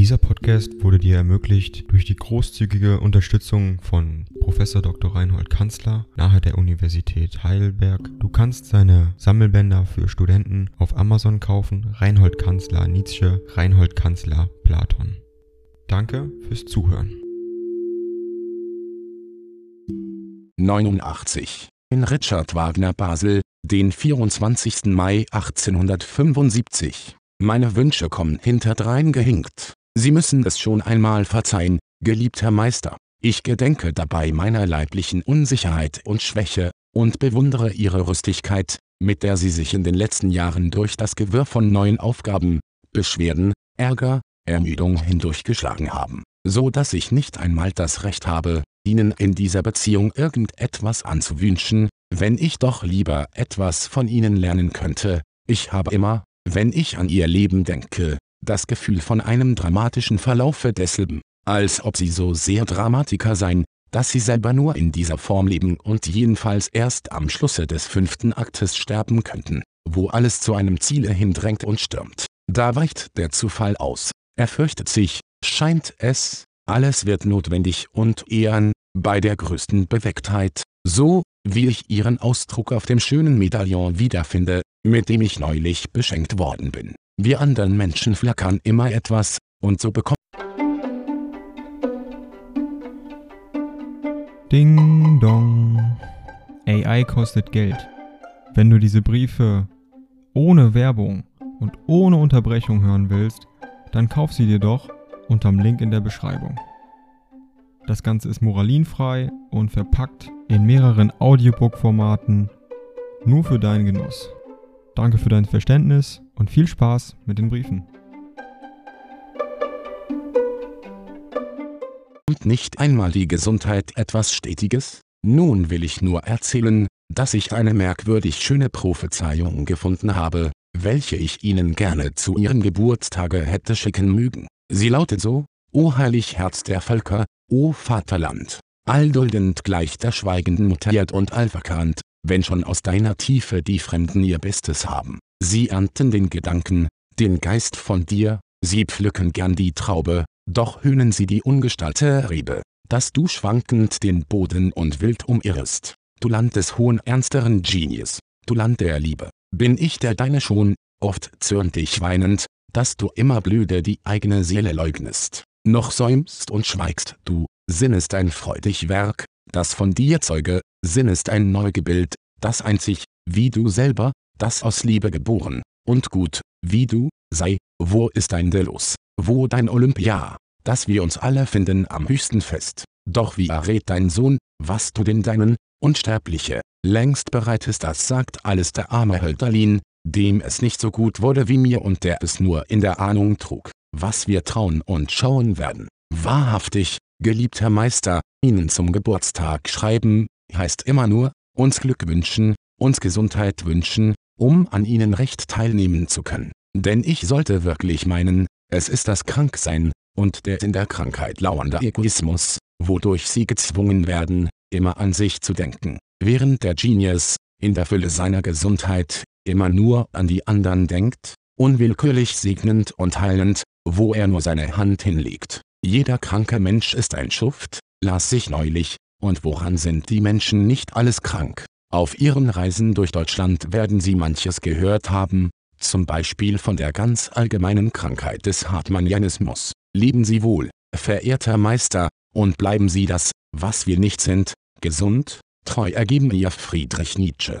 Dieser Podcast wurde dir ermöglicht durch die großzügige Unterstützung von Professor Dr. Reinhold Kanzler nahe der Universität Heidelberg. Du kannst seine Sammelbänder für Studenten auf Amazon kaufen. Reinhold Kanzler Nietzsche, Reinhold Kanzler Platon. Danke fürs Zuhören. 89. In Richard Wagner Basel, den 24. Mai 1875. Meine Wünsche kommen hinterdrein gehinkt. Sie müssen es schon einmal verzeihen, geliebter Meister. Ich gedenke dabei meiner leiblichen Unsicherheit und Schwäche, und bewundere Ihre Rüstigkeit, mit der Sie sich in den letzten Jahren durch das Gewirr von neuen Aufgaben, Beschwerden, Ärger, Ermüdung hindurchgeschlagen haben, so dass ich nicht einmal das Recht habe, Ihnen in dieser Beziehung irgendetwas anzuwünschen, wenn ich doch lieber etwas von Ihnen lernen könnte. Ich habe immer, wenn ich an Ihr Leben denke, das Gefühl von einem dramatischen Verlaufe desselben, als ob sie so sehr Dramatiker seien, dass sie selber nur in dieser Form leben und jedenfalls erst am Schlusse des fünften Aktes sterben könnten, wo alles zu einem Ziele hindrängt und stürmt. Da weicht der Zufall aus. Er fürchtet sich, scheint es, alles wird notwendig und ehren, bei der größten Bewecktheit, so, wie ich Ihren Ausdruck auf dem schönen Medaillon wiederfinde, mit dem ich neulich beschenkt worden bin. Wir anderen Menschen flackern immer etwas, und so bekommt Ding dong. AI kostet Geld. Wenn du diese Briefe ohne Werbung und ohne Unterbrechung hören willst, dann kauf sie dir doch unterm Link in der Beschreibung. Das Ganze ist moralinfrei und verpackt in mehreren Audiobook-Formaten nur für deinen Genuss. Danke für dein Verständnis und viel Spaß mit den Briefen. Und nicht einmal die Gesundheit etwas Stetiges? Nun will ich nur erzählen, dass ich eine merkwürdig schöne Prophezeiung gefunden habe, welche ich Ihnen gerne zu Ihrem Geburtstage hätte schicken mögen. Sie lautet so, O heilig Herz der Völker, O Vaterland, allduldend gleich der schweigenden Mutter und allverkannt, wenn schon aus deiner Tiefe die Fremden ihr Bestes haben. Sie ernten den Gedanken, den Geist von dir, sie pflücken gern die Traube, doch hühnen sie die ungestaltete Rebe, dass du schwankend den Boden und wild umirrest. Du Land des hohen ernsteren Genies, du Land der Liebe, bin ich der deine schon, oft zürnt dich weinend, dass du immer blöde die eigene Seele leugnest. Noch säumst und schweigst du, Sinn ist ein freudig Werk, das von dir zeuge, Sinn ist ein Neugebild, das einzig, wie du selber, das aus Liebe geboren, und gut, wie du, sei, wo ist dein Delos, wo dein Olympia, dass wir uns alle finden am höchsten Fest. Doch wie errät dein Sohn, was du den deinen, Unsterbliche, längst bereit ist das sagt alles der arme Hölderlin, dem es nicht so gut wurde wie mir und der es nur in der Ahnung trug, was wir trauen und schauen werden. Wahrhaftig, geliebter Meister, Ihnen zum Geburtstag schreiben, heißt immer nur, uns Glück wünschen, uns Gesundheit wünschen, um an Ihnen recht teilnehmen zu können. Denn ich sollte wirklich meinen, es ist das Kranksein, und der in der Krankheit lauernde Egoismus, wodurch Sie gezwungen werden, immer an sich zu denken, während der Genius, in der Fülle seiner Gesundheit, immer nur an die anderen denkt, unwillkürlich segnend und heilend, wo er nur seine Hand hinlegt. Jeder kranke Mensch ist ein Schuft, las sich neulich, und woran sind die Menschen nicht alles krank? Auf ihren Reisen durch Deutschland werden sie manches gehört haben, zum Beispiel von der ganz allgemeinen Krankheit des Hartmannianismus. Leben Sie wohl, verehrter Meister, und bleiben Sie das, was wir nicht sind, gesund, treu ergeben Ihr Friedrich Nietzsche.